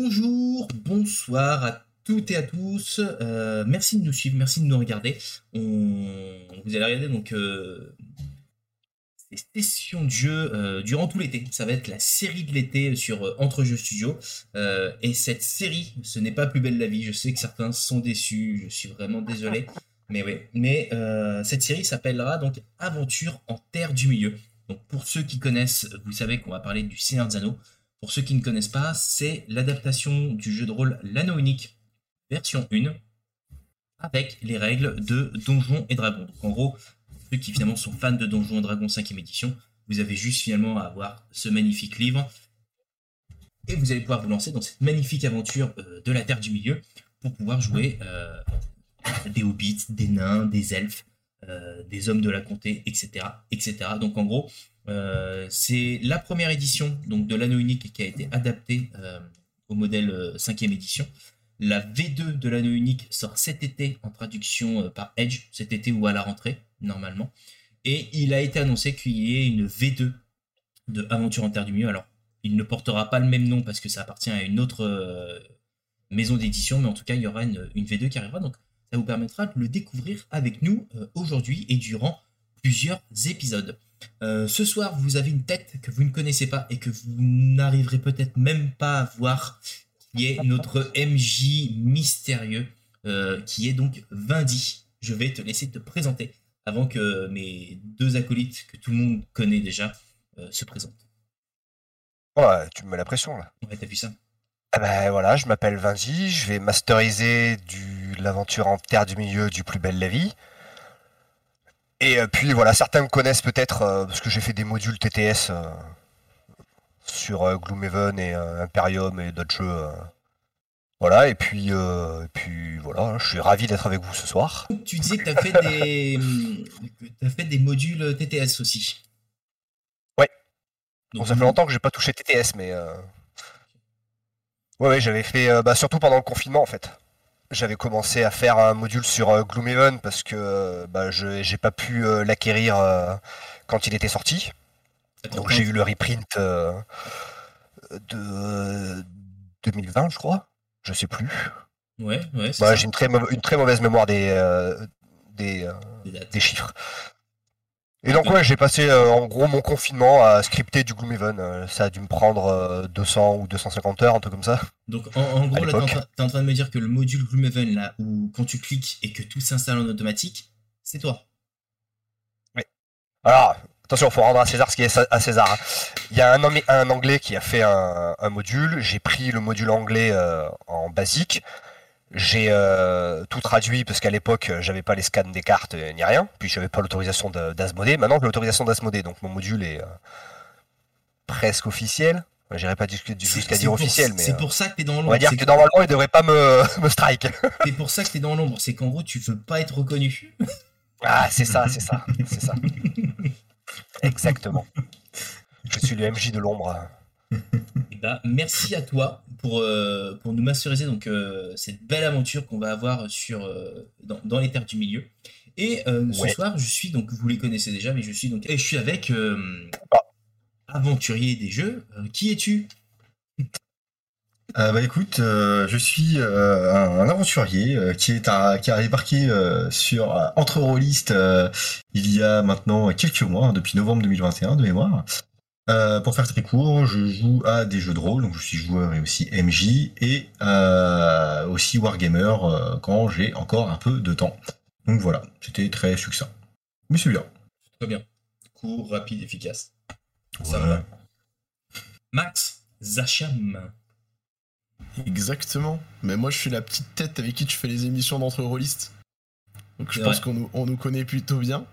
bonjour, bonsoir à toutes et à tous. Euh, merci de nous suivre, merci de nous regarder. On... Vous allez regarder donc euh, ces sessions de jeu euh, durant tout l'été. Ça va être la série de l'été sur Entre Jeux Studio. et cette série, ce n'est pas plus belle la vie. Je sais que certains sont déçus. Je suis vraiment désolé. Mais oui. Mais cette série s'appellera donc Aventure en Terre du Milieu. Donc pour ceux qui connaissent, vous savez qu'on va parler du Seigneur des Anneaux. Pour ceux qui ne connaissent pas, c'est l'adaptation du jeu de rôle L'Anneau Unique, version 1, avec les règles de Donjons et Dragons. Donc en gros, ceux qui finalement sont fans de Donjons et Dragons 5ème édition, vous avez juste finalement à avoir ce magnifique livre. Et vous allez pouvoir vous lancer dans cette magnifique aventure euh, de la Terre du Milieu pour pouvoir jouer euh, des hobbits, des nains, des elfes, euh, des hommes de la comté, etc., etc. Donc en gros, euh, c'est la première édition donc, de l'anneau unique qui a été adaptée euh, au modèle 5e euh, édition. La V2 de l'anneau unique sort cet été en traduction par Edge, cet été ou à la rentrée, normalement. Et il a été annoncé qu'il y ait une V2 de Aventure en Terre du Milieu. Alors, il ne portera pas le même nom parce que ça appartient à une autre maison d'édition, mais en tout cas, il y aura une, une, V2 qui arrivera. Donc, ça vous permettra de le découvrir avec nous aujourd'hui et durant plusieurs épisodes. Euh, ce soir, vous avez une tête que vous ne connaissez pas et que vous n'arriverez peut-être même pas à voir, qui est notre MJ mystérieux, euh, qui est donc Vindy. Je vais te laisser te présenter avant que mes deux acolytes, que tout le monde connaît déjà, euh, se présentent. Ouais, tu me mets la pression là. Ouais, t'as vu ça? Ben voilà, je m'appelle Vindy, je vais masteriser du l'aventure en terre du milieu du plus belle la vie. Et euh, puis voilà, certains me connaissent peut-être euh, parce que j'ai fait des modules TTS euh, sur Gloomhaven et Imperium et d'autres jeux. Voilà, et puis, puis voilà, je suis ravi d'être avec vous ce soir. Tu disais que tu as, fait des... as fait des modules TTS aussi. Ouais. Donc, ça fait longtemps que j'ai pas touché TTS, mais. Ouais, ouais, j'avais fait. bah, surtout pendant le confinement en fait j'avais commencé à faire un module sur euh, Gloomhaven parce que euh, bah, je j'ai pas pu euh, l'acquérir quand il était sorti. Donc j'ai eu le reprint de 2020, je crois. Je sais plus. Ouais, ouais. Bah, j'ai une très, une très mauvaise mémoire des, des, des chiffres. Et donc ouais, j'ai passé euh, en gros mon confinement à scripter du Gloomhaven. Euh, ça a dû me prendre 200 euh, ou 250 heures, un truc comme ça. Donc en, gros là, t'es en, train de me dire que le module Gloomhaven là, où quand tu cliques et que tout s'installe en automatique, c'est toi. Oui. Alors attention, faut rendre à César ce qui est à César. Hein. Il y a un, un, anglais qui a fait un, un module. J'ai pris le module anglais en basique. J'ai euh, tout traduit parce qu'à l'époque j'avais pas les scans des cartes euh, ni rien, puis j'avais pas l'autorisation d'Asmodée. Maintenant j'ai l'autorisation d'Asmodée, donc mon module est euh, presque officiel. J'irai pas jusqu'à dire officiel, mais c'est pour ça que t'es dans l'ombre. On va dire que, normalement il devrait pas me, me strike. c'est pour ça que t'es dans l'ombre, c'est qu'en gros tu veux pas être reconnu. ah c'est ça, c'est ça, c'est ça. Exactement. Je suis le MJ de l'ombre. Eh ben, merci à toi pour, euh, pour nous masteriser donc, euh, cette belle aventure qu'on va avoir sur, euh, dans, les terres du milieu. Et ce soir, je suis donc, vous les connaissez déjà, mais je suis donc, et je suis avec ah. aventurier des jeux. qui es-tu? Bah écoute, je suis un, aventurier qui est qui a débarqué sur entre Rollist il y a maintenant quelques mois, hein, depuis novembre 2021 de mémoire. Euh, pour faire très court, je joue à des jeux de rôle, donc je suis joueur et aussi MJ, et euh, aussi Wargamer euh, quand j'ai encore un peu de temps. Donc voilà, c'était très succinct. Mais c'est bien. Très bien. Court, rapide, efficace. Ça va. Max Zacham. Exactement. Mais moi, je suis la petite tête avec qui tu fais les émissions d'entre rôlistes. Donc je pense qu'on nous, nous connaît plutôt bien.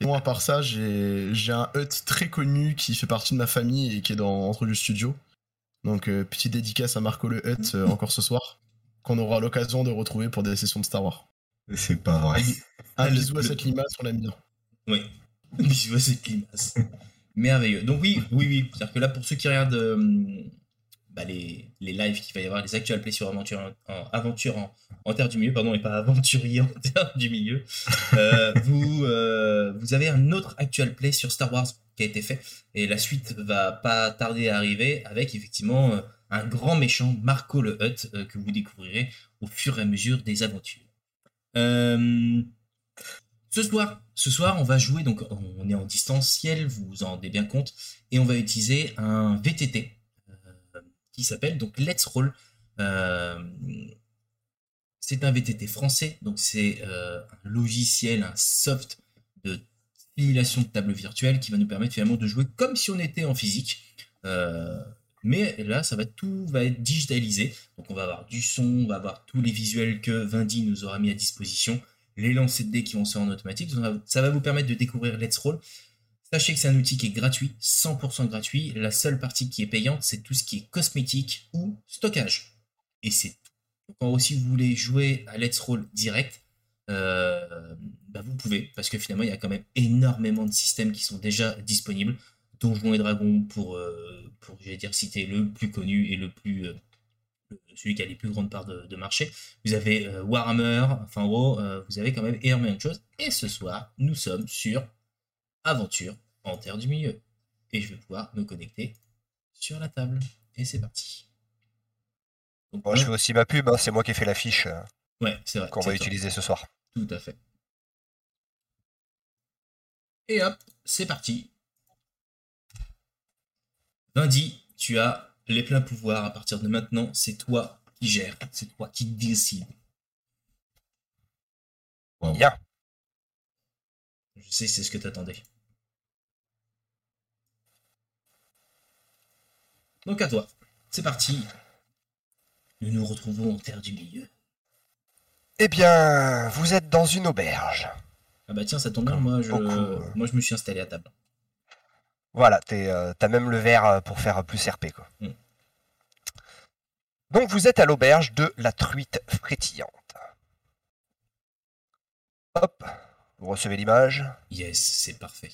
Moi, à part ça, j'ai un hut très connu qui fait partie de ma famille et qui est dans entre le studio. Donc, euh, petite dédicace à Marco le Hut euh, encore ce soir, qu'on aura l'occasion de retrouver pour des sessions de Star Wars. C'est pas vrai. Un bisou à cette limace, on l'aime bien. Oui, bisou à cette limace. Merveilleux. Donc, oui, oui, oui. C'est-à-dire que là, pour ceux qui regardent euh, bah, les, les lives qu'il va y avoir, les actual plays sur Aventure en, aventure en, Terre du Milieu, pardon, et pas Aventurier en Terre du Milieu, euh, vous, euh, vous avez un autre actual play sur Star Wars qui a été fait, et la suite va pas tarder à arriver avec effectivement un grand méchant, Marco le Hutt, euh, que vous découvrirez au fur et à mesure des aventures. Euh, ce soir, ce soir, on va jouer, donc on est en distanciel, vous vous en rendez bien compte, et on va utiliser un VTT euh, s'appelle donc Let's Roll. c'est un VTT français, donc c'est un logiciel, un soft de simulation de table virtuelle qui va nous permettre finalement de jouer comme si on était en physique. Euh, mais là, ça va tout va être digitalisé. Donc on va avoir du son, on va avoir tous les visuels que Vindy nous aura mis à disposition, les lancers de dés qui vont se faire en automatique. ça va vous permettre de découvrir Let's Roll. Sachez que c'est un outil qui est gratuit, 100% gratuit. La seule partie qui est payante, c'est tout ce qui est cosmétique ou stockage. Et c'est tout. Donc en gros, si vous voulez jouer à Let's Roll direct, euh, bah, vous pouvez, parce que finalement, il y a quand même énormément de systèmes qui sont déjà disponibles. Donjons et Dragons, pour, euh, pour dire, citer le plus connu et le plus euh, celui qui a les plus grandes parts de, marché. Vous avez Warhammer, enfin en gros, vous avez quand même énormément de choses. Et ce soir, nous sommes sur Aventure en Terre du Milieu. Et je vais pouvoir me connecter sur la table. Et c'est parti. Je fais aussi ma pub, hein, c'est moi qui ai fait l'affiche. Ouais, vrai. Qu'on va utiliser ce soir. Tout à fait. Et hop, c'est parti. Lundi, tu as les pleins pouvoirs. À partir de maintenant, c'est toi qui gères, c'est toi qui décides. Bien. Je sais, c'est ce que t'attendais. Donc à toi. C'est parti. Nous nous retrouvons en terre du milieu. Eh bien, vous êtes dans une auberge. Ah bah tiens, ça tombe bien, moi je, moi je me suis installé à table. Voilà, euh, t'as même le verre euh, pour faire plus RP quoi. Mm. Donc vous êtes à l'auberge de la truite frétillante. Hop, vous recevez l'image? Yes, c'est parfait.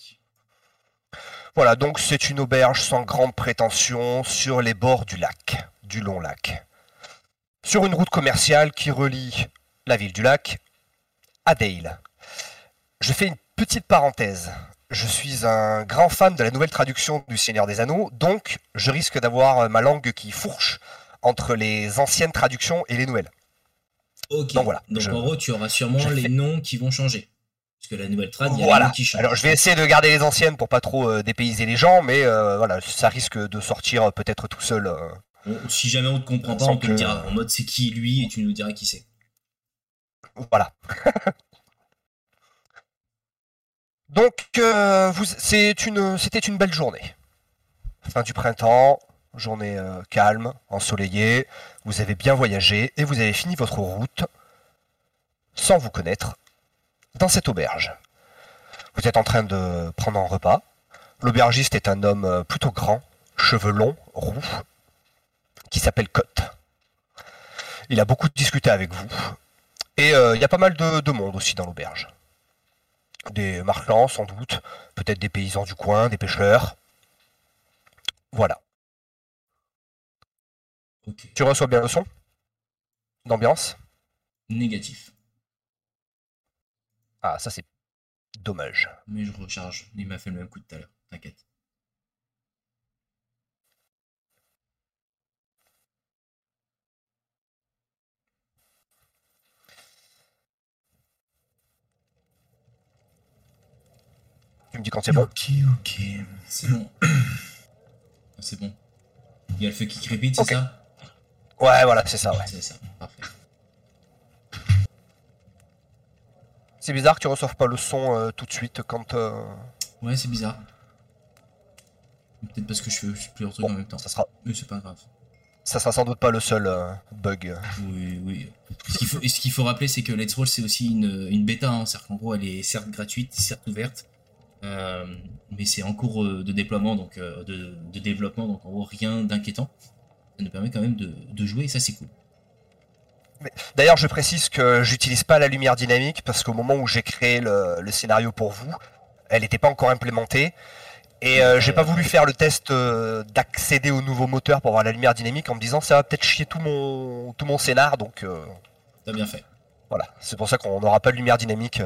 Voilà, donc c'est une auberge sans grande prétention sur les bords du lac, du long lac. Sur une route commerciale qui relie la ville du lac, à Dale. Je fais une petite parenthèse. Je suis un grand fan de la nouvelle traduction du Seigneur des Anneaux, donc je risque d'avoir ma langue qui fourche entre les anciennes traductions et les nouvelles. Ok. Donc voilà. Donc en gros, tu auras sûrement les noms qui vont changer. Parce que la nouvelle trad, il y a voilà. qui change. Alors je vais essayer de garder les anciennes pour pas trop euh, dépayser les gens, mais euh, voilà, ça risque de sortir euh, peut-être tout seul. si jamais on ne te comprend pas, on te le dira. En mode c'est qui lui et tu nous diras qui c'est. Voilà. Donc, une, c'était une belle journée. Fin du printemps, journée calme, ensoleillée. Vous avez bien voyagé et vous avez fini votre route sans vous connaître dans cette auberge. Vous êtes en train de prendre un repas. L'aubergiste est un homme euh, plutôt grand, cheveux longs, roux, qui s'appelle Cotte. Il a beaucoup discuté avec vous et euh, il y a pas mal de, monde aussi dans l'auberge. Des marchands sans doute, peut-être des paysans du coin, des pêcheurs. Voilà. Tu reçois bien le son? D'ambiance Négatif. Ah, ça c'est dommage. Mais je recharge. Il m'a fait le même coup de tout à l'heure. T'inquiète. Tu me dis quand c'est bon. Ok, ok. C'est bon. c'est bon. Il y a le feu qui crépite, c'est ça? Ouais, voilà, c'est ça, ouais. C'est ça, parfait. C'est bizarre que tu reçoives pas le son euh, tout de suite quand. Euh, ouais, c'est bizarre. Peut-être parce que je fais, plusieurs trucs en même temps. Ça sera. Mais c'est pas grave. Ça sera sans doute pas le seul euh, bug. Oui, oui. Ce qu'il faut, ce qu'il faut rappeler, c'est que Let's Roll, c'est aussi une, une bêta. Hein. C'est-à-dire qu'en gros, elle est certes gratuite, certes ouverte. Euh, mais c'est en cours euh, de déploiement, donc euh, de, développement, donc en gros rien d'inquiétant. Ça nous permet quand même de, jouer et ça c'est cool. D'ailleurs, je précise que j'utilise pas la lumière dynamique parce qu'au moment où j'ai créé le, scénario pour vous, elle n'était pas encore implémentée. Et j'ai pas voulu faire le test d'accéder au nouveau moteur pour avoir la lumière dynamique en me disant ça va peut-être chier tout mon, tout mon scénar. Donc. T'as bien fait. Voilà, c'est pour ça qu'on n'aura pas de lumière dynamique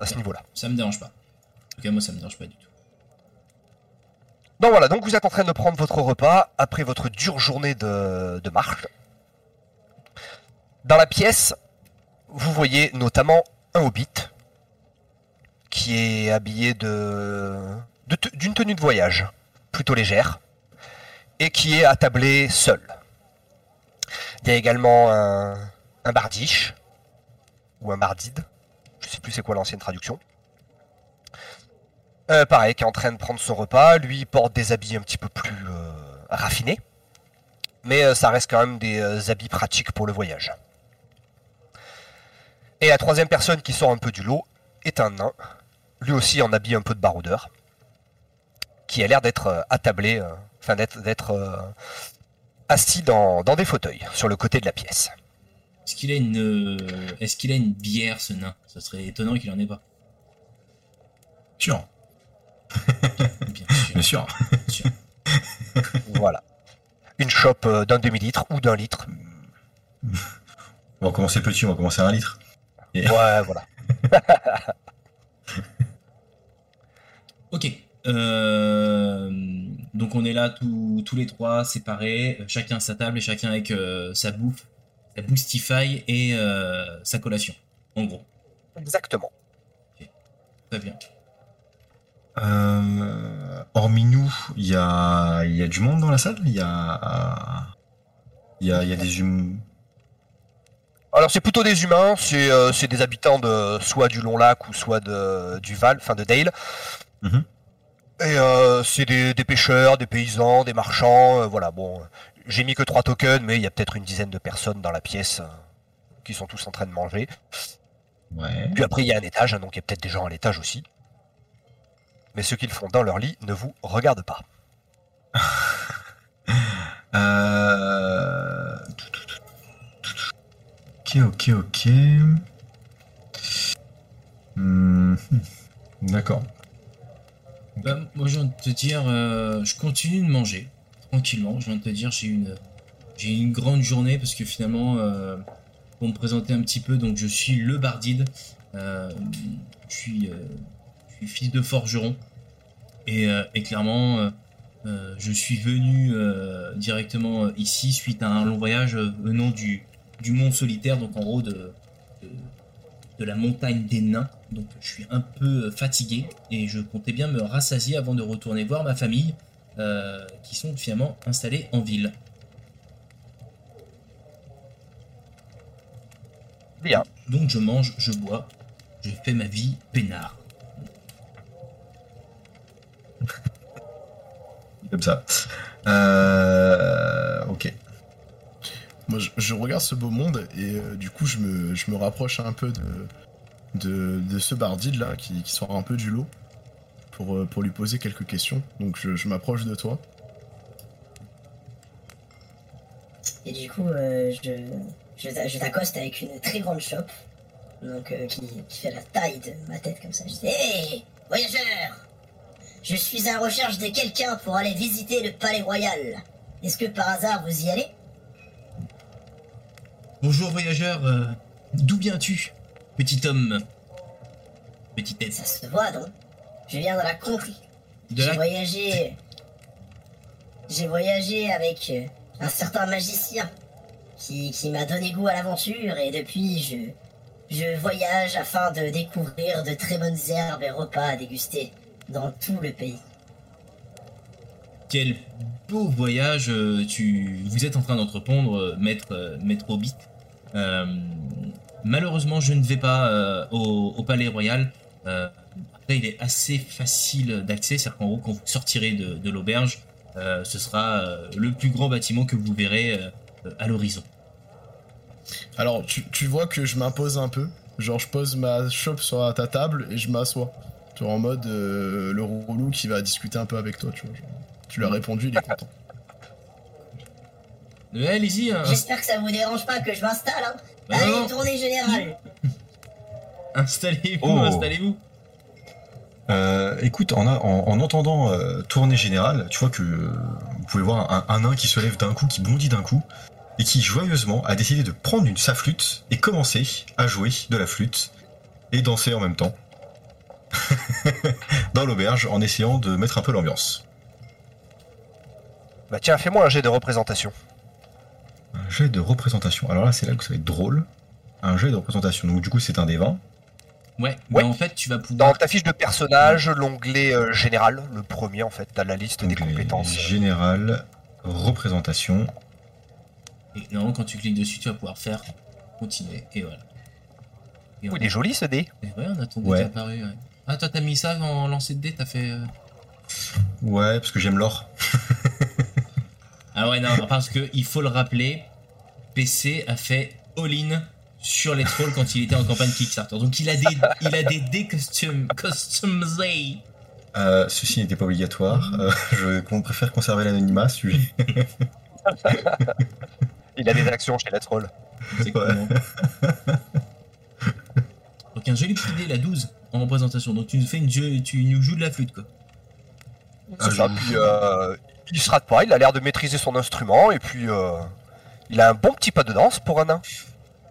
à ce niveau-là. Ça me dérange pas. En tout cas, moi, ça me dérange pas du tout. Donc voilà, donc vous êtes en train de prendre votre repas après votre dure journée de, de marche. Dans la pièce, vous voyez notamment un hobbit qui est habillé d'une tenue de voyage plutôt légère et qui est attablé seul. Il y a également un, bardiche ou un bardide, je sais plus c'est quoi l'ancienne traduction. Euh, pareil, qui est en train de prendre son repas. Lui, porte des habits un petit peu plus euh, raffinés. Mais euh, ça reste quand même des habits pratiques pour le voyage. Et la troisième personne qui sort un peu du lot est un nain. Lui aussi en habit un peu de baroudeur. Qui a l'air d'être euh, attablé, euh, enfin d'être, d'être euh, assis dans, dans des fauteuils sur le côté de la pièce. Est-ce qu'il a une, euh, est-ce qu'il a une bière, ce nain? Ce serait étonnant qu'il en ait pas. Sûr, Bien sûr. bien sûr. bien sûr. Voilà. Une chope d'un demi-litre ou d'un litre. On va commencer petit, on va commencer à un litre. Ouais, voilà. Ok. Euh, donc on est là tous, tous les trois séparés, chacun à sa table et chacun avec euh, sa bouffe, sa boostify et euh, sa collation. En gros. Exactement. Très bien. Euh, hormis nous, il y a, il y a du monde dans la salle? Il y a, y a des humains. Alors c'est plutôt des humains, c'est euh, c'est des habitants de soit du Long Lac ou soit de, du Val, enfin de Dale. Mhm. Et euh, c'est des, des pêcheurs, des paysans, des marchands, euh, voilà. Bon, j'ai mis que trois tokens, mais il y a peut-être une dizaine de personnes dans la pièce qui sont tous en train de manger. Ouais. Puis après il y a un étage, hein, donc il y a peut-être des gens à l'étage aussi. Mais ceux qui le font dans leur lit ne vous regardent pas. Euh... Ok, ok, ok. Hmm, D'accord. Bah, moi, je viens de te dire, euh, je continue de manger tranquillement. Je viens de te dire, j'ai une, j'ai une grande journée parce que finalement, euh, pour me présenter un petit peu, donc je suis le Bardide. Euh, je suis, je suis fils de forgeron et, et clairement, je suis venu directement ici suite à un long voyage euh, venant du, du mont solitaire, donc en gros de, de, de la montagne des nains. Donc je suis un peu fatigué et je comptais bien me rassasier avant de retourner voir ma famille euh, qui sont finalement installés en ville. Bien. Donc je mange, je bois, je fais ma vie peinard. Comme ça. Euh... Ok. Moi, je, regarde ce beau monde et euh, du coup, je me, rapproche un peu de, de, ce bardide là qui, sort un peu du lot pour, euh, lui poser quelques questions. Donc, je, m'approche de toi. Et du coup, euh, je, je, t'a- je t'accoste avec une très grande chope, donc qui, fait la taille de ma tête comme ça. Je dis Hé, voyageur Je suis à recherche de quelqu'un pour aller visiter le palais royal. Est-ce que par hasard vous y allez? Bonjour voyageur, euh, d'où viens-tu Petit homme? Petite tête. Ça se voit donc. Je viens de la contrée. De J'ai la... voyagé. J'ai voyagé avec euh, un certain magicien qui, qui m'a donné goût à l'aventure et depuis je, je voyage afin de découvrir de très bonnes herbes et repas à déguster dans tout le pays. Quel beau voyage euh, tu vous êtes en train d'entreprendre, euh, maître, euh, maître Hobbit. Malheureusement, je ne vais pas au, Palais Royal. Après, il est assez facile d'accès, c'est-à-dire qu'en gros, quand vous sortirez de, l'auberge, ce sera le plus grand bâtiment que vous verrez à l'horizon. Alors, tu, vois que je m'impose un peu. Genre, je pose ma chope sur ta table et je m'assois. Tu vois, en mode le roulou qui va discuter un peu avec toi, tu vois. Tu lui as répondu, il est content. Allez-y, hein, J'espère que ça vous dérange pas que je m'installe. Hein. bah Allez, non, tournée générale. installez-vous, Oh. installez-vous. Euh, écoute, en, a- en, en entendant euh, tournée générale, tu vois que euh, vous pouvez voir un, un nain qui se lève d'un coup, qui bondit d'un coup, et qui joyeusement a décidé de prendre une, sa flûte et commencer à jouer de la flûte et danser en même temps dans l'auberge en essayant de mettre un peu l'ambiance. Bah tiens, fais-moi un jet de représentation. Un jet de représentation. Alors là, c'est là que ça va être drôle. Un jet de représentation. Donc du coup, c'est un des 20. Ouais, Ouais. bah, en fait, tu vas Dans pouvoir. ta fiche de personnage, l'onglet euh, général, le premier en fait, t'as la liste des Donc, compétences. Général, représentation. Et normalement, quand tu cliques dessus, tu vas pouvoir faire continuer. Et voilà. Et on, il est joli ce dé. et ouais, on a ton dé Ouais. qui est apparu. ouais. Ah, toi, t'as mis ça en lancer de dé, t'as fait. euh, Ouais, parce que j'aime l'or. Ah ouais, non, parce que il faut le rappeler, PC a fait all-in sur les trolls quand il était en campagne Kickstarter. Donc il a des, il a des dés custom, customisés. Euh, ceci n'était pas obligatoire. Euh, je préfère conserver l'anonymat. celui- Il a des actions chez Let's Roll. C'est comment Donc un joli petit dé, la 12, en représentation. Donc tu nous fais une jeu, tu nous joues de la flûte quoi. Ah, puis euh, il se rate pas, il a l'air de maîtriser son instrument et puis euh, il a un bon petit pas de danse pour un nain.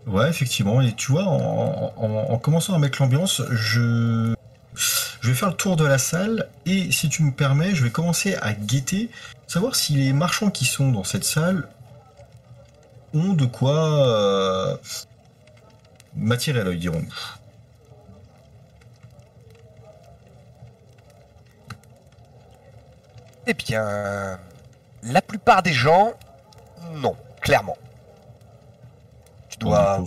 Ouais, effectivement. Et tu vois, en, en- en commençant à mettre l'ambiance, je... je vais faire le tour de la salle et si tu me permets, je vais commencer à guetter, savoir si les marchands qui sont dans cette salle ont de quoi euh, m'attirer à l'œil, dirons-nous. Eh bien, la plupart des gens, non, clairement. Tu dois, Oh,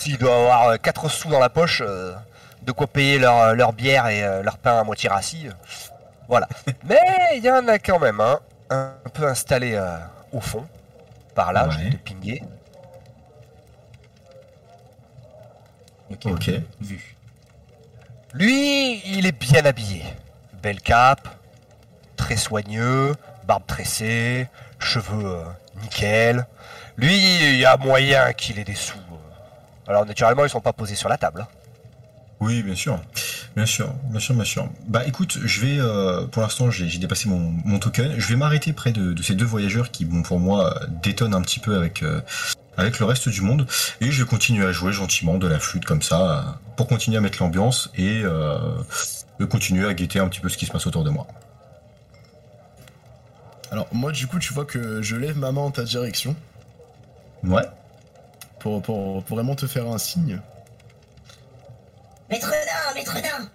s'ils doivent avoir 4 sous dans la poche, euh, de quoi payer leur, leur bière et euh, leur pain à moitié rassis. euh, voilà. Mais il y en a quand même un, un peu installé euh, au fond. Par là, je Ouais. vais te pinguer. Ok. Ok. Vu. Lui, il est bien habillé. Belle cape, très soigneux, barbe tressée, cheveux euh, nickel. Lui, il y a moyen qu'il ait des sous. euh. Alors naturellement, ils sont pas posés sur la table. hein. Oui, bien sûr. Bien sûr, bien sûr, bien sûr. Bah écoute, je vais, euh, pour l'instant, j'ai dépassé mon, token. Je vais m'arrêter près de, ces deux voyageurs qui, bon, pour moi, détonnent un petit peu avec, avec le reste du monde. Et je vais continuer à jouer gentiment de la flûte comme ça, pour continuer à mettre l'ambiance et euh, continuer à guetter un petit peu ce qui se passe autour de moi. Alors, moi, du coup, tu vois que je lève ma main en ta direction Ouais. pour, pour, pour vraiment te faire un signe. Maître Nain, Maître Nain,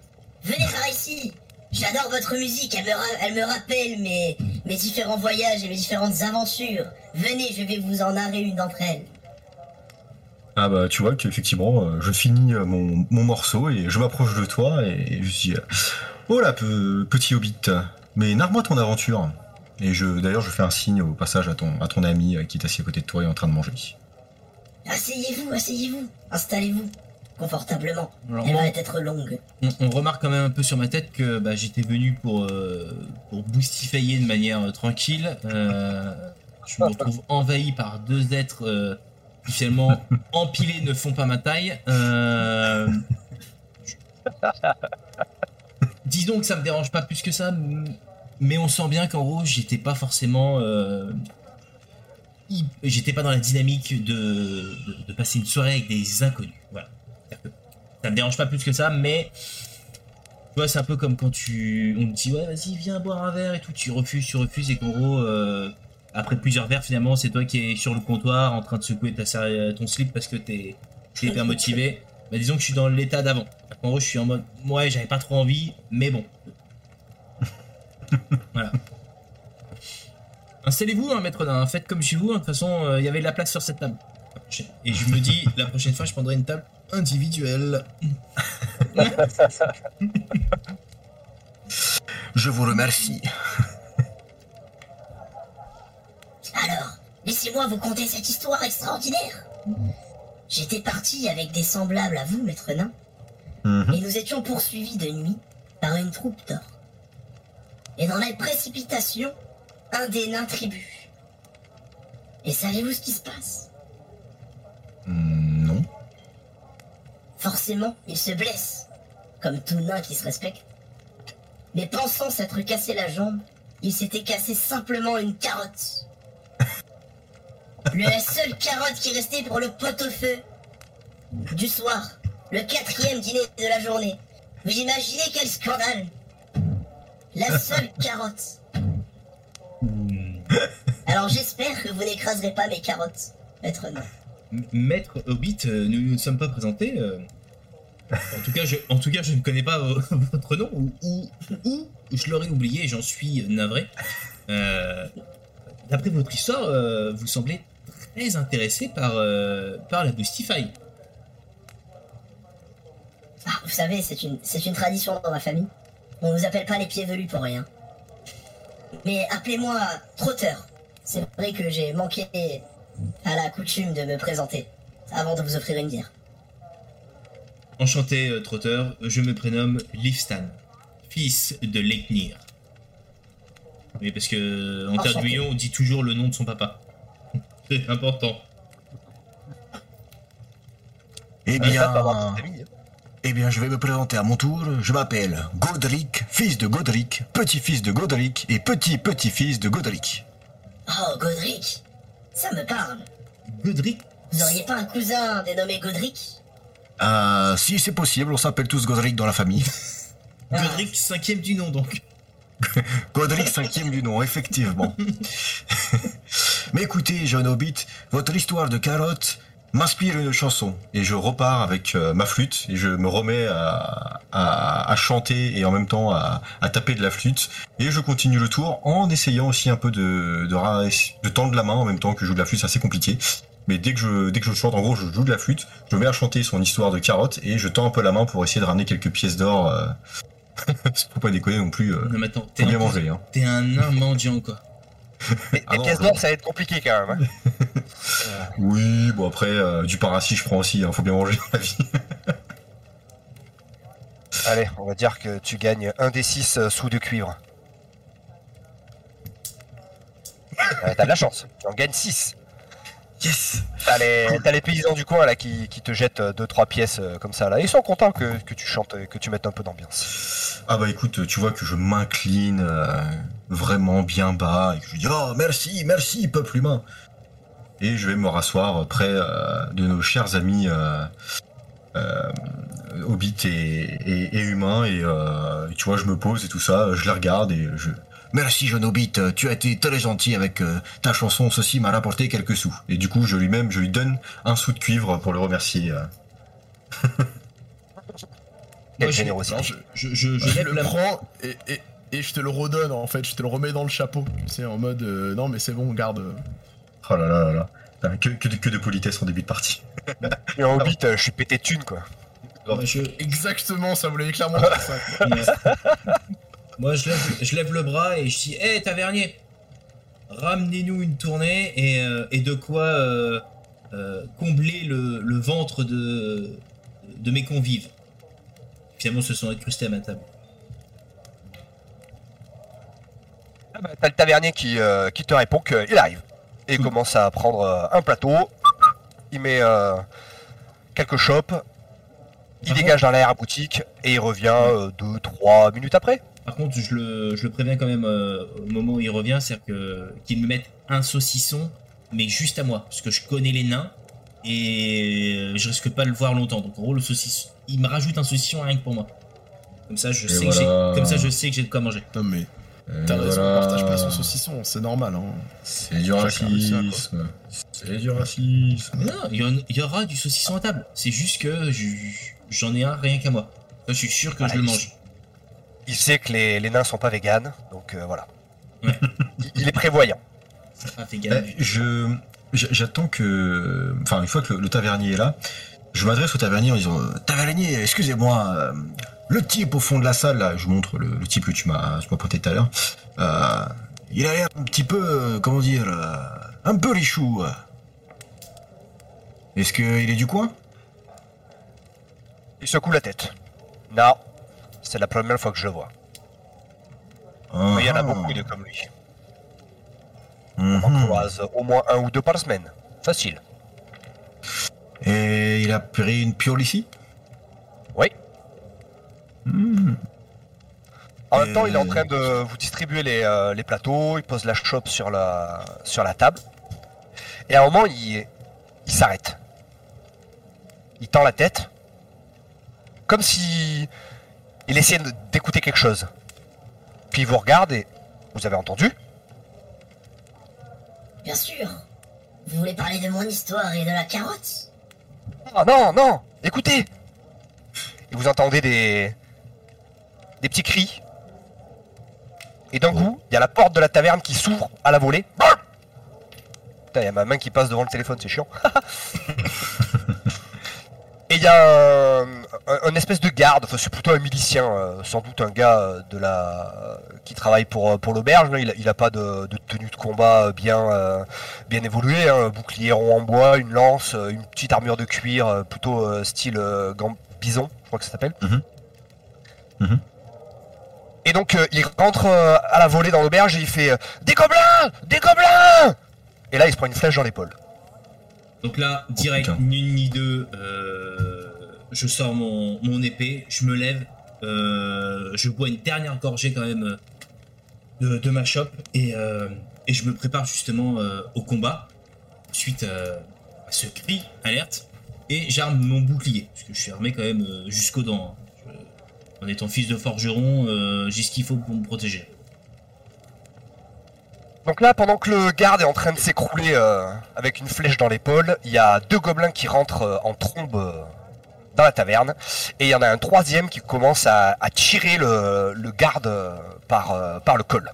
venez par ici. J'adore votre musique, elle me, ra- elle me rappelle mes, mes différents voyages et mes différentes aventures. Venez, je vais vous en narrer une d'entre elles. Ah bah tu vois qu'effectivement, euh, je finis euh, mon, mon morceau et je m'approche de toi et je dis euh, Oh là, pe- petit hobbit, mais narre-moi ton aventure. Et je d'ailleurs je fais un signe au passage à ton, à ton ami euh, qui est assis à côté de toi et en train de manger. Asseyez-vous, asseyez-vous, installez-vous confortablement. Alors, Elle va être longue. on, on remarque quand même un peu sur ma tête que bah, j'étais venu pour, euh, pour boustifailler de manière euh, tranquille. Euh, je me retrouve envahi par deux êtres euh, qui finalement empilés ne font pas ma taille. Euh, disons que ça me dérange pas plus que ça, mais on sent bien qu'en gros j'étais pas forcément. euh, J'étais pas dans la dynamique de, passer une soirée avec des inconnus. Voilà. Ça me dérange pas plus que ça, mais tu vois, c'est un peu comme quand tu, on te dit ouais, vas-y, viens boire un verre et tout, tu refuses, tu refuses et qu'en gros, euh, après plusieurs verres, finalement, c'est toi qui es sur le comptoir en train de secouer ta, ser- ton slip parce que t'es hyper motivé. Bah, disons que je suis dans l'état d'avant. En gros, je suis en mode ouais, j'avais pas trop envie, mais bon. voilà. Installez-vous, hein, maître d'un, faites comme chez vous. hein, De toute façon, euh, il y avait de la place sur cette table. Et je me dis, la prochaine fois, je prendrai une table individuelle. Je vous remercie. Alors, laissez-moi vous conter cette histoire extraordinaire. J'étais parti avec des semblables à vous, maître nain, Mhm. et nous étions poursuivis de nuit par une troupe d'or. Et dans la précipitation, un des nains tribus. Et savez-vous ce qui se passe? Hmm, non. Forcément, il se blesse, comme tout nain qui se respecte. Mais pensant s'être cassé la jambe, il s'était cassé simplement une carotte. La seule carotte qui restait pour le pot-au-feu du soir, le quatrième dîner de la journée. Vous imaginez quel scandale La seule carotte. Alors j'espère que vous n'écraserez pas mes carottes, maître nain. Maître Hobbit, euh, nous ne nous sommes pas présentés. euh. En tout cas, je, en tout cas, je ne connais pas euh, votre nom ou, ou, ou je l'aurais oublié. J'en suis navré. Euh, D'après votre histoire, euh, vous semblez très intéressé par par la Boostify. Ah, vous savez, c'est une, c'est une tradition dans ma famille. On nous appelle pas les pieds velus pour rien. Mais appelez-moi Trotteur. C'est vrai que j'ai manqué à la coutume de me présenter avant de vous offrir une bière. Enchanté, euh, Trotteur. Je me prénomme Livstan, fils de Leiknir. Oui, parce que en Enchanté. du Lion, on dit toujours le nom de son papa. C'est important. Eh bien, eh bien, je vais me présenter à mon tour. Je m'appelle Godric, fils de Godric, petit-fils de Godric et petit-petit-fils de Godric. Oh, Godric Ça me parle. Godric, Vous auriez pas un cousin dénommé Godric? Euh, si c'est possible, on s'appelle tous Godric dans la famille. Ah, Godric cinquième du nom donc. Godric cinquième du nom, effectivement. Mais écoutez, jeune hobbit, votre histoire de carotte m'inspire une chanson. Et je repars avec euh, ma flûte et je me remets à, à, à chanter et en même temps à, à taper de la flûte. Et je continue le tour en essayant aussi un peu de, de, de tendre la main en même temps que je joue de la flûte. C'est assez compliqué. Mais dès que je dès que je chante, en gros, je joue de la flûte, je me mets à chanter son histoire de carotte et je tends un peu la main pour essayer de ramener quelques pièces d'or. Euh... faut pas déconner non plus. Euh... Non mais attends, t'es bien un, manger. Hein. t'es un nain mendiant quoi. Les, Ah les non, pièces je- d'or, ça va être compliqué quand même. hein. Oui, bon après euh, du paracis, je prends aussi. Hein, faut bien manger dans la vie. Allez, on va dire que tu gagnes un des six euh, sous de cuivre. Ouais, T'as de la chance, tu en gagnes 6. Yes. T'as les, t'as les paysans du coin là qui, qui te jettent 2-3 pièces euh, comme ça là. Ils sont contents que, que tu chantes et que tu mettes un peu d'ambiance. Ah bah écoute, tu vois que je m'incline euh, vraiment bien bas et que je dis oh merci, merci peuple humain. Et je vais me rasseoir près euh, de nos chers amis euh, euh, hobbits et, et, et humains et euh, tu vois je me pose et tout ça, je les regarde et je Merci, jeune hobbit, tu as été très gentil avec ta chanson. Ceci m'a rapporté quelques sous. et du coup je lui même je lui donne un sou de cuivre pour le remercier. Quelle Moi, je- générosité. Alors, je, Je, je, je je lève le la prends et, et, et je te le redonne en fait, je te le remets dans le chapeau. Tu sais, en mode euh, non mais c'est bon, garde. euh. Oh là là là là. Que, que, de- que de politesse en début de partie. Et en hobbit, euh, je suis pété de thunes quoi. Je, Exactement, ça voulait clairement dire ça. moi, je lève, je lève le bras et je dis Hé tavernier, ramenez-nous une tournée et, euh, et de quoi euh, euh, combler le, le ventre de, de mes convives. Finalement, se sont incrustés à ma table. Ah bah, T'as le tavernier qui, euh, qui te répond qu'il arrive. Et il commence à prendre euh, un plateau. Il met euh, quelques chopes. Il dégage dans l'air à boutique. Et il revient 2-3 minutes après. Par contre, je le, je le préviens quand même euh, au moment où il revient, c'est-à-dire que- qu'il me mette un saucisson, mais juste à moi, parce que je connais les nains et euh, je risque pas de le voir longtemps. Donc en gros, le saucisson, il me rajoute un saucisson rien que pour moi. Comme ça, je Et sais que j'ai, comme ça, je sais que j'ai de quoi manger. Non mais t'as raison, voilà. on partage pas son saucisson, c'est normal. Hein. C'est du racisme. C'est du racisme. Non, il y, aura du saucisson à table. C'est juste que je- j'en ai un rien qu'à moi. Je suis sûr que Ah, je le mange. Il sait que les, les nains sont pas véganes. Donc euh, voilà. Ouais. Il, il est prévoyant. Ah, gaffe. Eh, je j'attends que enfin une fois que le, le tavernier est là, je m'adresse au tavernier en disant euh, Tavernier, excusez-moi, euh, le type au fond de la salle, là, je vous montre le, le type que tu m'as pointé tout à l'heure, euh, il a l'air un petit peu, euh, comment dire, euh, un peu richou. Est-ce qu'il est du coin? Il secoue la tête. Non. C'est la première fois que je le vois. Mais il y en a Ah. beaucoup de comme lui. On en Mhm. croise au moins un ou deux par semaine. Facile. Et il a pris une piole ici? En même temps, il est en train de vous distribuer les, euh, les plateaux, il pose la chope sur la, sur la table. Et à un moment, il, il s'arrête. Il tend la tête. Comme si il essayait d'écouter quelque chose. Puis il vous regarde et... Vous avez entendu Bien sûr. Vous voulez parler de mon histoire et de la carotte? Oh non, non Écoutez Et vous entendez des. Des petits cris. Et d'un coup, il y a la porte de la taverne qui s'ouvre à la volée. Putain, il y a ma main qui passe devant le téléphone, c'est chiant. Et il y a un, un- un espèce de garde, enfin c'est plutôt un milicien, euh, sans doute un gars euh, de la qui travaille pour, euh, pour l'auberge. là. Il, a- il a pas de, de tenue de combat bien, euh, bien évoluée, hein, un bouclier rond en bois, une lance, euh, une petite armure de cuir, euh, plutôt euh, style euh, gant bison, je crois que ça s'appelle. Mhm. Mhm. Et donc euh, il rentre euh, à la volée dans l'auberge et il fait euh, Des gobelins Des gobelins Et là il se prend une flèche dans l'épaule. Donc là, direct, ni une ni deux, euh, je sors mon, mon épée, je me lève, euh, je bois une dernière gorgée quand même de, de ma chope et, euh, et je me prépare justement euh, au combat suite euh, à ce cri alerte et j'arme mon bouclier parce que je suis armé quand même jusqu'aux dents. En étant fils de forgeron, euh, j'ai ce qu'il faut pour me protéger. Donc là, pendant que le garde est en train de s'écrouler euh, avec une flèche dans l'épaule, il y a deux gobelins qui rentrent euh, en trombe dans la taverne. Et il y en a un troisième qui commence à, tirer le, garde par, le col.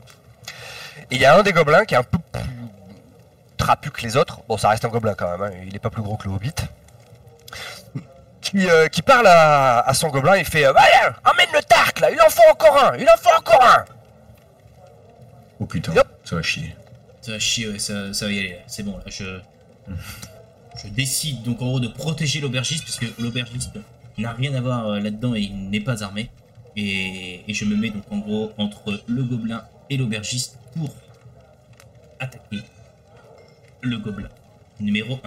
Et il y a un des gobelins qui est un peu plus trapu que les autres. Bon, ça reste un gobelin quand même, hein, il est pas plus gros que le hobbit. Qui, euh, qui parle à, à son gobelin et fait euh, Allez, emmène le tarc là, il en faut encore un, il en faut encore un Oh putain, Yep. ça va chier. Ça va chier, ouais, ça, ça va y aller. C'est bon, là, je. Je décide donc en gros de protéger l'aubergiste, parce que l'aubergiste n'a rien à voir euh, là-dedans et il n'est pas armé. Et, et je me mets donc en gros entre le gobelin et l'aubergiste pour attaquer le gobelin. Numéro 1.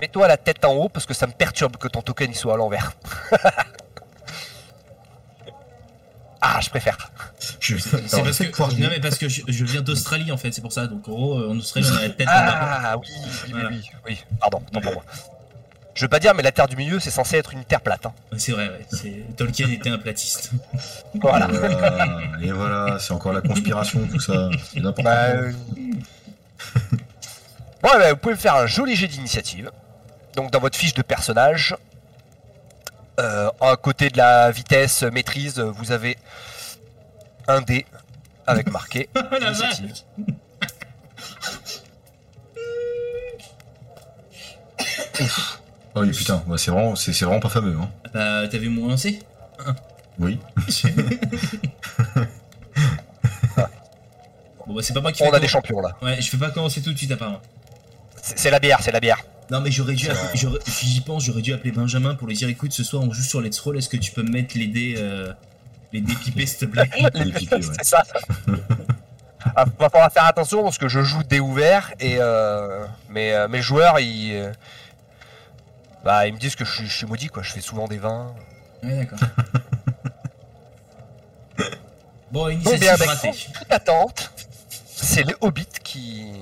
Mets-toi la tête en haut parce que ça me perturbe que ton token il soit à l'envers. ah, je préfère. Je C'est parce que, non, mais parce que je, je viens d'Australie en fait, c'est pour ça. Donc en gros, euh, en Australie, on a la tête en bas. Ah oui, oui, oui, Voilà. oui, oui. Pardon, tant pour moi. Je veux pas dire, mais la Terre du Milieu, c'est censé être une Terre plate. hein. C'est vrai, ouais. Tolkien était un platiste. Voilà. Voilà. Et voilà, c'est encore la conspiration, tout ça. C'est n'importe Bah, quoi. Euh, bon, eh ben, vous pouvez me faire un joli jet d'initiative. Donc, dans votre fiche de personnage, euh, à côté de la vitesse maîtrise, vous avez un dé avec marqué la initiative. Oh oui, putain, ouais, c'est vraiment, c'est c'est vraiment pas fameux. Hein. Bah, t'avais mon lancé Oui. Bon, bah, c'est pas moi qui fais On a des champions là. Ouais, je fais pas commencer tout de suite apparemment. C'est la bière, c'est la bière. Non, mais j'aurais dû. j'y pense, j'aurais dû appeler Benjamin pour lui dire écoute, ce soir on joue sur Let's Roll, est-ce que tu peux me mettre les dés, euh, les dés pipés s'il te plaît Les pipés, ouais. C'est ça. Ah, va falloir faire attention parce que je joue dé ouvert et euh, mes, euh, mes joueurs ils, euh, bah, ils me disent que je suis, je suis maudit quoi. Je fais souvent des vins. Ouais, d'accord. Bon, initiative bien, avec toute attente, c'est le Hobbit qui,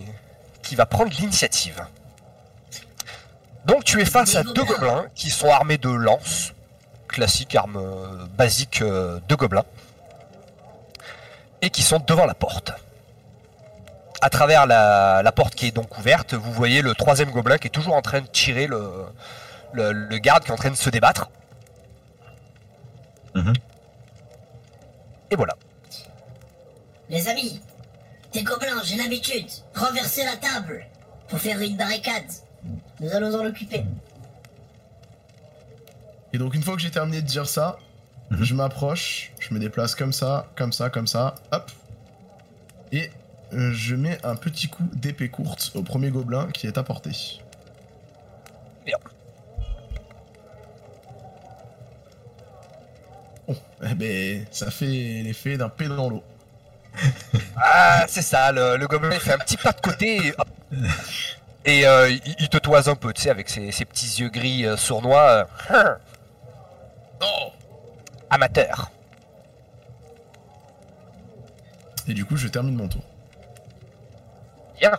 qui va prendre l'initiative. Donc tu es face à deux gobelins qui sont armés de lances, classique arme euh, basique euh, de gobelins, et qui sont devant la porte. À travers la, la porte qui est donc ouverte, vous voyez le troisième gobelin qui est toujours en train de tirer le, le, le garde qui est en train de se débattre. Mhm. Et voilà. Les amis, des gobelins, j'ai l'habitude. Renverser la table pour faire une barricade. Nous allons en occuper. Et donc une fois que j'ai terminé de dire ça, Mhm. je m'approche, je me déplace comme ça, comme ça, comme ça, hop. Et euh, je mets un petit coup d'épée courte au premier gobelin qui est à portée. Bien. Oh, eh ben, ça fait l'effet d'un P dans l'eau. Ah, c'est ça, le, le gobelin il fait un petit pas de côté et, hop. Et, euh, il, il te toise un peu, tu sais, avec ses, ses petits yeux gris euh, sournois. euh, Oh amateur. Et du coup, je termine mon tour. Bien.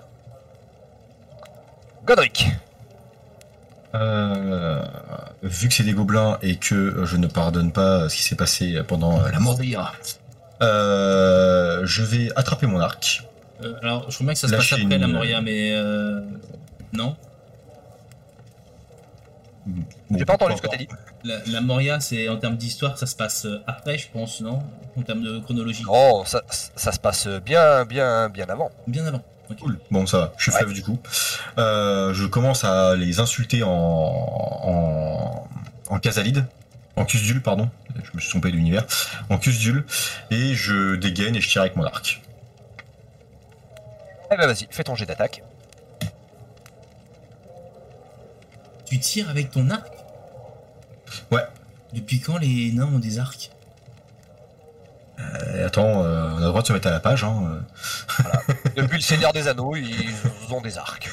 Godric. Euh, vu que c'est des gobelins et que je ne pardonne pas ce qui s'est passé pendant la Mordria, euh, je vais attraper mon arc, Euh, alors, je crois bien que ça se passe après une- la Moria, mais euh, non? Bon, J'ai pas entendu ce que t'as dit. La, la Moria, c'est en termes d'histoire, ça se passe euh, après, je pense, non? En termes de chronologie. Non, ça, ça se passe bien, bien, bien avant. Bien avant. Ok. Cool. Bon, ça va. Je suis Ouais. fleuve du coup. Euh, je commence à les insulter en en, en casalide, en cusdule, pardon. Je me suis trompé d'univers. En cusdule et je dégaine et je tire avec mon arc. Eh ben vas-y, fais ton jet d'attaque. Tu tires avec ton arc? Ouais. Depuis quand les nains ont des arcs? Et attends, euh, on a le droit de se mettre à la page. Hein. Depuis le Seigneur des Anneaux, ils ont des arcs.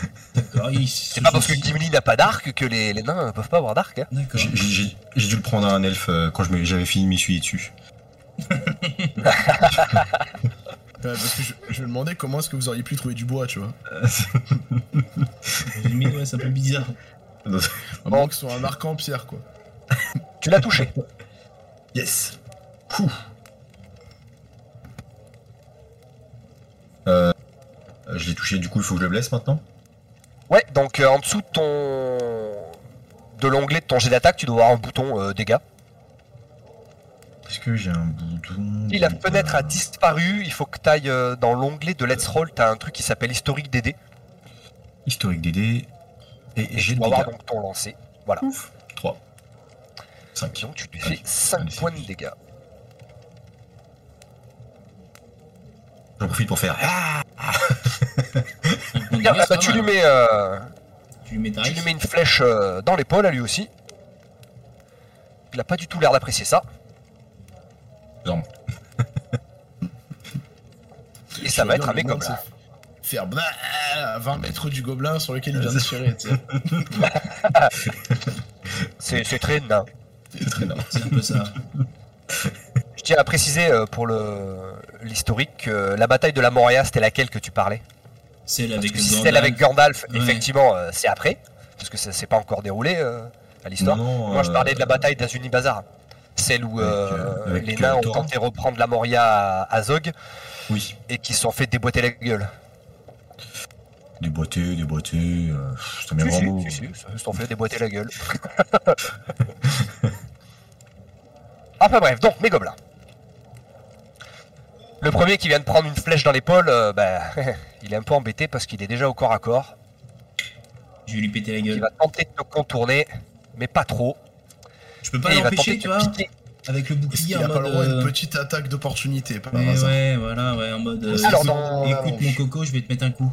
C'est pas parce que Gimli n'a pas d'arc que les, les nains peuvent pas avoir d'arc. hein. J'ai- dû le prendre à un elfe euh, quand j'avais fini de m'essuyer dessus. Parce que je, je me demandais comment est-ce que vous auriez pu trouver du bois, tu vois. Mais ouais, c'est un peu bizarre. À moins que ce soit un arc en pierre, quoi. Tu l'as touché. Yes. Ouh. Euh, je l'ai touché, du coup il faut que je le blesse maintenant. Ouais, donc euh, en dessous de ton. de l'onglet de ton jet d'attaque, tu dois avoir un bouton euh, dégâts. Est-ce que j'ai un bouton Si la fenêtre a disparu, il faut que tu ailles dans l'onglet de Let's Roll, t'as un truc qui s'appelle historique DD. Historique DD et, et Et j'ai tu le dois avoir dégât. donc ton lancer. Voilà. 3. 5. Donc tu lui fais 5 allez, c'est points de dégâts. J'en profite pour faire. Ah Bien, ah bah, tu, lui mets, euh, Tu lui mets ta tu lui mets une flèche euh, dans l'épaule à lui aussi. Il a pas du tout l'air d'apprécier ça. Non. Et ça va être un mégoblin. gobelin, Faire blah à 20 mètres du gobelin sur lequel il vient de tirer. C'est très nain. C'est très énorme. C'est un peu ça. Je tiens à préciser euh, pour l'historique que la bataille de la Moria, c'était laquelle que tu parlais? Celle avec si Gandalf. celle avec Gandalf, Ouais. effectivement, euh, c'est après, parce que ça s'est pas encore déroulé euh, à l'histoire. Moi, je parlais de la bataille d'Azuni Bazar. Celle où Avec, euh, avec, les nains ont tenté de reprendre la Moria à, à Zog Oui. et qui se sont fait déboîter la gueule. Des boîtés. euh, c'est un Si, mot. si, si, ils se sont fait déboîter la gueule. enfin bref, donc mes gobelins. Le premier qui vient de prendre une flèche dans l'épaule, euh, bah, il est un peu embêté parce qu'il est déjà au corps à corps. Je vais lui péter la Il gueule. va tenter de te contourner, mais pas trop. Je peux pas il l'empêcher, tenter tu de vois, avec le bouclier en a pas mode. le droit à une euh, petite attaque d'opportunité par mais hasard ouais, voilà, ouais, en mode. euh, Alors, écoute, dans- écoute, mon coco, je vais te mettre un coup.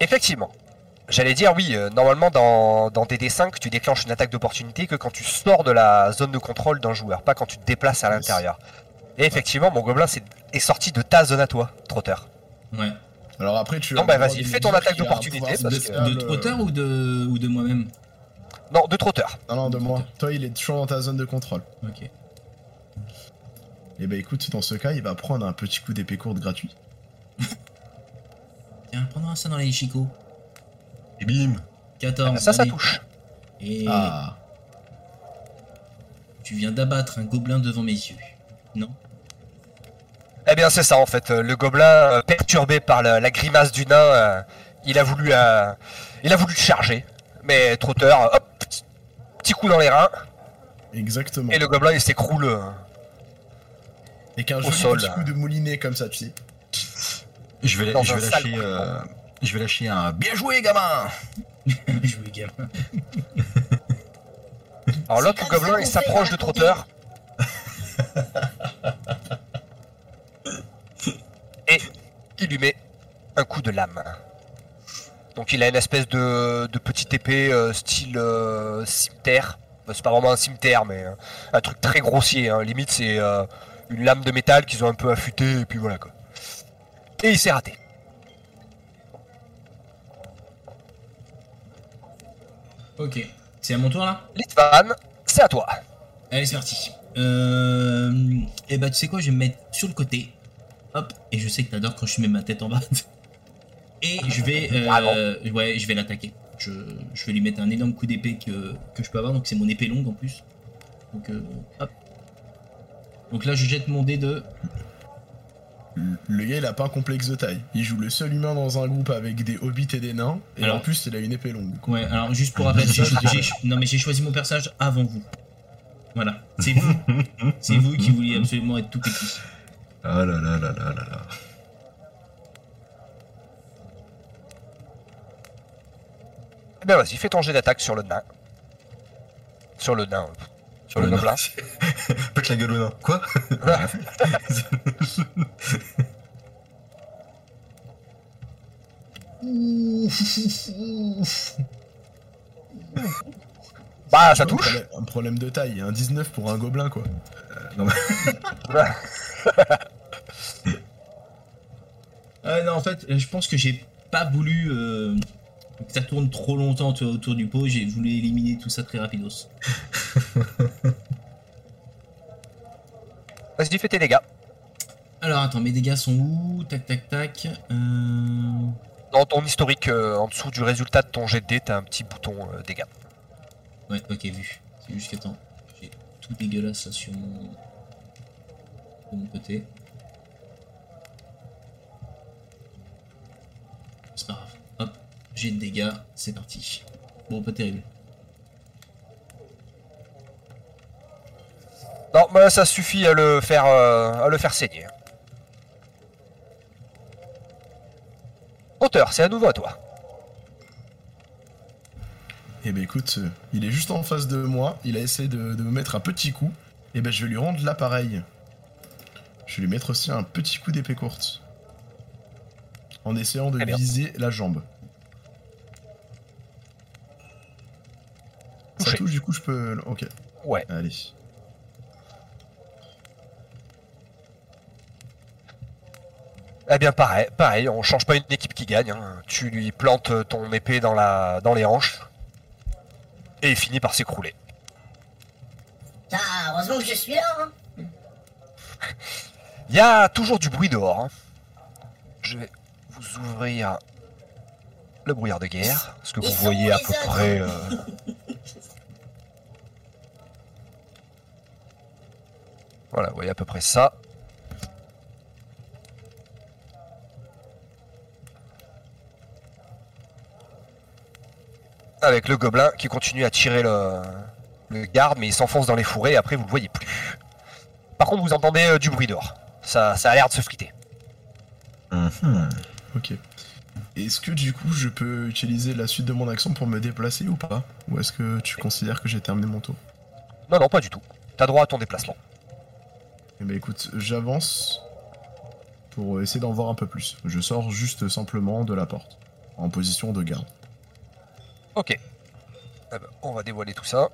Effectivement. J'allais dire oui, euh, normalement dans, dans DD5, tu déclenches une attaque d'opportunité que quand tu sors de la zone de contrôle d'un joueur, pas quand tu te déplaces à l'intérieur. Et effectivement, mon gobelin c'est- est sorti de ta zone à toi, Trotter. Ouais. Alors après, tu Non, bah, vas-y, fais ton attaque d'opportunité, De, de euh, Trotter ou de, ou de moi-même? Non, de Trotter. Non, non, de moi. Trotter. Toi, il est toujours dans ta zone de contrôle. Ok. Et bah écoute, dans ce cas, il va prendre un petit coup d'épée courte gratuit. Tiens, prends ça dans les chicots. Et bim 14. ça, ça allez. touche. Et Ah, tu viens d'abattre un gobelin devant mes yeux. Non? Eh bien, c'est ça en fait. Le gobelin, euh, perturbé par la, la grimace du nain, euh, il a voulu, euh, il a voulu le charger. Mais euh, hop, petit, coup dans les reins, exactement. et le gobelin il s'écroule. euh, Et qu'un au joli sol, petit coup de moulinet comme ça, tu sais. Je vais, je vais lâcher. Je vais lâcher un. Bien joué, gamin Jouer gamin. Alors l'autre gobelin il s'approche de. Trotter. Et il lui met un coup de lame. Donc il a une espèce de, de petite épée euh, style euh, cimetière. Enfin, c'est pas vraiment un cimetière mais euh, un truc très grossier. hein. Limite c'est euh, une lame de métal qu'ils ont un peu affûtée et puis voilà quoi. Et il s'est raté. Ok. C'est à mon tour là Litvan, c'est à toi. Allez, c'est parti. Euh... Et bah, tu sais quoi, je vais me mettre sur le côté. Hop. Et je sais que t'adores quand je mets ma tête en bas. Et je vais. Euh... Ouais, je vais l'attaquer. Je... je vais lui mettre un énorme coup d'épée que... que je peux avoir. Donc, c'est mon épée longue en plus. Donc, euh... hop. Donc là, je jette mon dé de Le gars, il a pas un complexe de taille. Il joue le seul humain dans un groupe avec des hobbits et des nains. Et Alors- en plus, il a une épée longue. Ouais, alors juste pour rappel, j'ai- j'ai- non mais j'ai choisi mon personnage avant vous. Voilà, c'est vous. C'est vous qui vouliez absolument être tout petit. Ah là là là là là là. Eh bien, vas-y, fais ton jet d'attaque sur le nain. Sur le nain. Sur le gobelin. Pète la gueule au nain. Quoi Bah, ça Un touche. problème- Un problème de taille. Un 19 pour un gobelin, quoi. Ah non, en fait, euh, je pense que j'ai pas voulu euh, que ça tourne trop longtemps autour du pot. J'ai voulu éliminer tout ça très rapidos. Vas-y, fais tes dégâts. Alors attends, mes dégâts sont où? Tac, tac, tac. Euh... Dans ton historique, euh, en dessous du résultat de ton jet de dés, t'as un petit bouton euh, dégâts. Ouais, ok, vu. C'est juste qu'attends, j'ai tout dégueulasse là sur mon... de mon côté. C'est pas grave. Hop, j'ai de dégâts, c'est parti. Bon, pas terrible. Non, mais ça suffit à le faire, euh, à le faire saigner. Auteur, c'est à nouveau à toi. Eh ben écoute, euh, il est juste en face de moi. Il a essayé de, de me mettre un petit coup. Et ben je vais lui rendre l'appareil. Je vais lui mettre aussi un petit coup d'épée courte. En essayant de viser la jambe. Ça Touché. touche, du coup je peux. Ok, Ouais. allez. Eh bien, pareil, pareil, on change pas une équipe qui gagne. hein. Tu lui plantes ton épée dans, la, dans les hanches. Et il finit par s'écrouler. Ah, heureusement que je suis là, hein. Il y a toujours du bruit dehors. hein. Je vais vous ouvrir le brouillard de guerre. Ce que Ils vous voyez à peu autres près. euh, Voilà, vous voyez à peu près ça. Avec le gobelin qui continue à tirer le, le garde, mais il s'enfonce dans les fourrés et après vous le voyez plus. Par contre, vous entendez euh, du bruit dehors. Ça, ça a l'air de se friter. Mhm. Ok. Est-ce que du coup je peux utiliser la suite de mon action pour me déplacer ou pas? Ou est-ce que tu considères que j'ai terminé mon tour? Non, non, pas du tout. T'as droit à ton déplacement. Eh ben écoute, j'avance pour essayer d'en voir un peu plus. Je sors juste simplement de la porte, en position de garde. Ok. Eh ben, on va dévoiler tout ça.